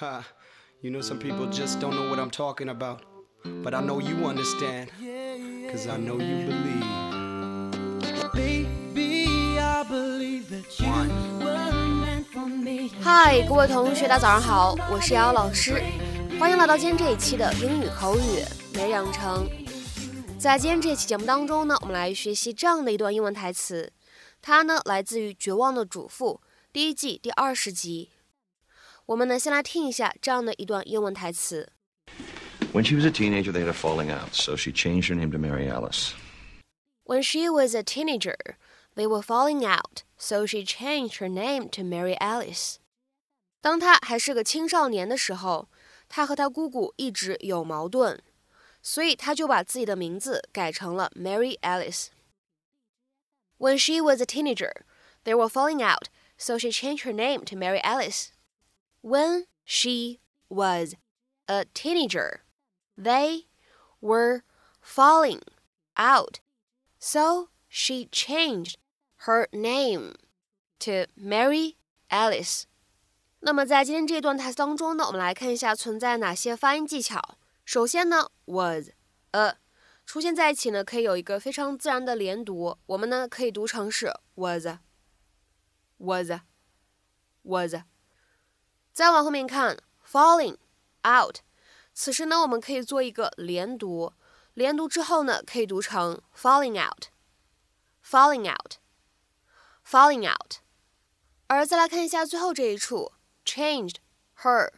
Ha, you know, some people just don't know what I'm talking about. But I know you understand, cause I know you believe. Baby, I believe that you were meant for me. 嗨，各位同学，大家早上好，我是瑶瑶老师，欢迎来到今天这一期的英语口语每日养成。在今天这期节目当中呢，我们来学习这样的一段英文台词，它呢来自于《绝望的主妇》第一季第二十集。我们呢先来听一下这样的一段英文台词。 When she was a teenager, they had a falling out, so she changed her name to Mary Alice. When she was a teenager, they were falling out, so she changed her name to Mary Alice. 当她还是个青少年的时候，她和她姑姑一直有矛盾，所以她就把自己的名字改成了 Mary Alice. When she was a teenager, they were falling out, so she changed her name to Mary Alice. When she was a teenager, they were falling out, so she changed her name to Mary Alice. 那么在今天这段台词当中呢，我们来看一下存在哪些发音技巧。首先呢，was a 出现在一起呢，可以有一个非常自然的连读，我们呢可以读成是 was was was。 再往后面看，falling out，此时呢我们可以做一个连读，连读之后呢可以读成 falling out，falling out，falling out。而再来看一下最后这一处，changed her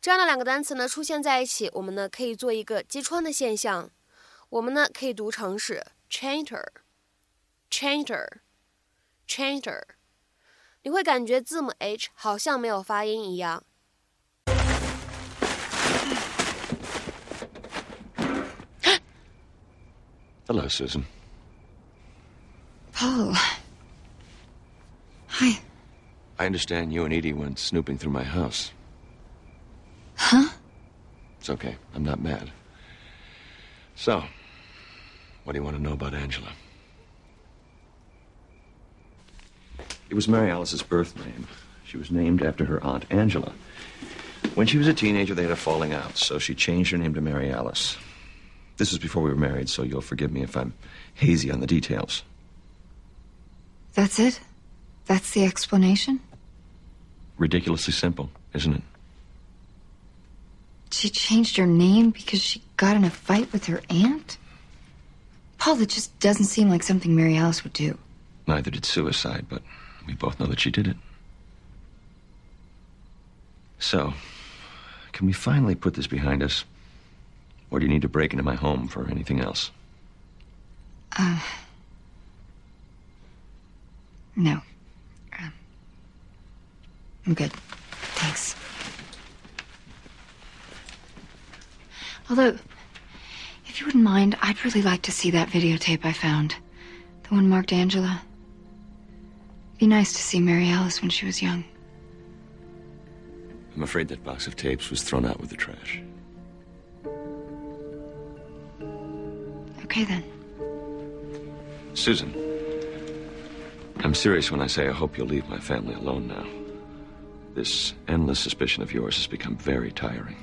这样的两个单词呢出现在一起，我们呢可以做一个击穿的现象，我们呢可以读成是 changed her，changed her，changed her。你会感觉字母 h 好像没有发音一样。 Hello, Susan. Paul. Hi. I understand you and Edie went snooping through my house. Huh? It's okay. I'm not mad. So, what do you want to know about Angela? It was Mary Alice's birth name. She was named after her aunt Angela. When she was a teenager, they had a falling out, so she changed her name to Mary Alice. This was before we were married, so you'll forgive me if I'm hazy on the details. That's it? That's the explanation? Ridiculously simple, isn't it? She changed her name because she got in a fight with her aunt? Paul, that just doesn't seem like something Mary Alice would do. Neither did suicide, but we both know that she did it. So, can we finally put this behind us? Or do you need to break into my home for anything else? Uh. No. Um, I'm good. Thanks. Although, if you wouldn't mind, I'd really like to see that videotape I found. The one marked Angela. Be nice to see Mary Alice when she was young. I'm afraid that box of tapes was thrown out with the trash. Okay then. Susan, I'm serious when I say I hope you'll leave my family alone now. This endless suspicion of yours has become very tiring.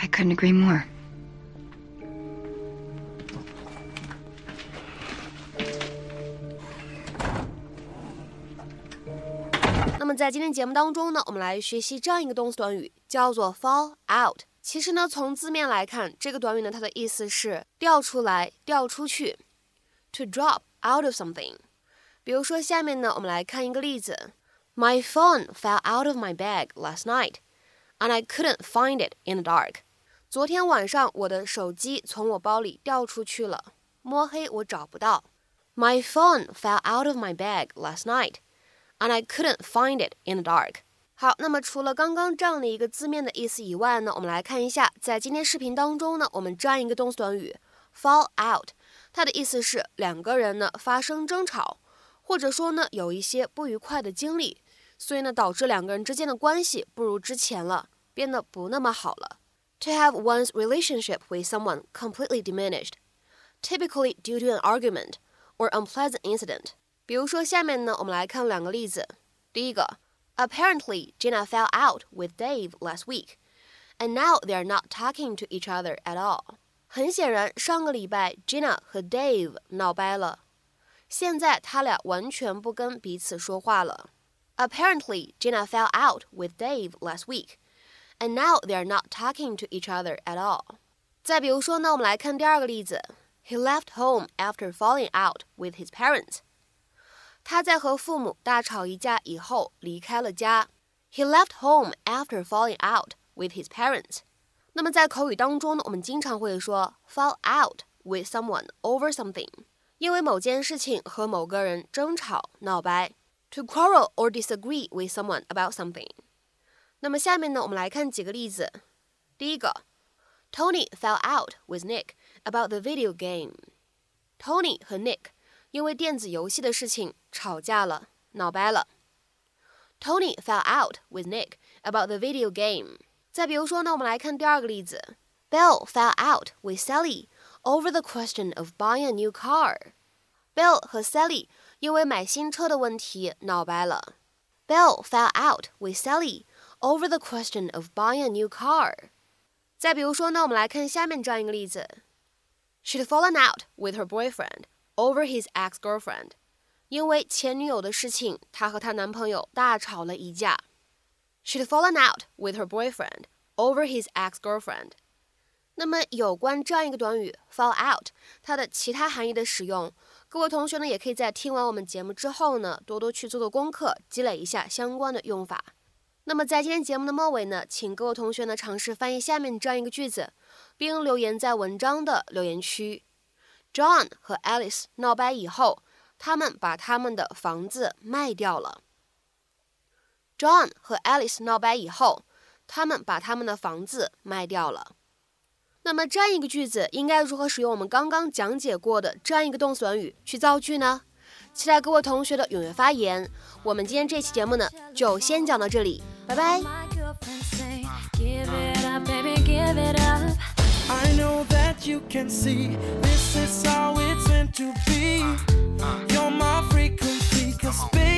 I couldn't agree more. 在今天节目当中呢，我们来学习这样一个动词短语，叫做 fall out。其实呢，从字面来看，这个短语呢，它的意思是掉出来、掉出去，to drop out of something。比如说下面呢，我们来看一个例子：My phone fell out of my bag last night, and I couldn't find it in the dark。昨天晚上我的手机从我包里掉出去了，摸黑我找不到。My phone fell out of my bag last night and I couldn't find it in the dark. 好，那么除了刚刚这样的一个字面的意思以外呢，我们来看一下，在今天视频当中呢，我们这样一个动词短语 fall out，它的意思是两个人呢发生争吵，或者说呢有一些不愉快的经历，所以呢导致两个人之间的关系不如之前了，变得不那么好了。To have one's relationship with someone completely diminished, typically due to an argument or unpleasant incident. 比如说，下面呢，我们来看两个例子。第一个 Apparently, Gina fell out with Dave last week, and now they're not talking to each other at all. 很显然，上个礼拜 Gina 和 Dave 闹掰了，现在他俩完全不跟彼此说话了。Apparently, Gina fell out with Dave last week, and now they're not talking to each other at all. 再比如说呢，我们来看第二个例子。He left home after falling out with his parents. 他在和父母大吵一架以后离开了家。He left home after falling out with his parents. 那么在口语当中呢，我们经常会说 fall out with someone over something，因为某件事情和某个人争吵闹掰。To quarrel or disagree with someone about something。那么下面呢，我们来看几个例子。第一个，Tony fell out with Nick about the video game. Tony 和 Nick 因为电子游戏的事情吵架了，闹掰了。Tony fell out with Nick about the video game. 再比如说呢，我们来看第二个例子，Bill fell out with Sally over the question of buying a new car. Bill 和 Sally 因为买新车的问题闹掰了。Bill fell out with Sally over the question of buying a new car. 再比如说呢，我们来看下面这样一个例子。She'd fallen out with her boyfriend over his ex-girlfriend. 因为前女友的事情，她和她男朋友大吵了一架。She'd fallen out with her boyfriend over his ex-girlfriend. 那么有关这样一个短语 fall out，它的其他含义的使用，各位同学呢也可以在听完我们节目之后呢，多多去做做功课，积累一下相关的用法。那么在今天节目的末尾呢，请各位同学呢尝试翻译下面这样一个句子，并留言在文章的留言区。John 和 Alice 闹掰以后，他们把他们的房子卖掉了。John 和 Alice 闹掰以后，他们把他们的房子卖掉了。那么这样一个句子应该如何使用我们刚刚讲解过的这样一个动词短语去造句呢？期待各位同学的踊跃发言。我们今天这期节目呢，就先讲到这里。拜拜。That you can see. This is how it's meant to be. Uh, uh. You're my frequency, cause baby,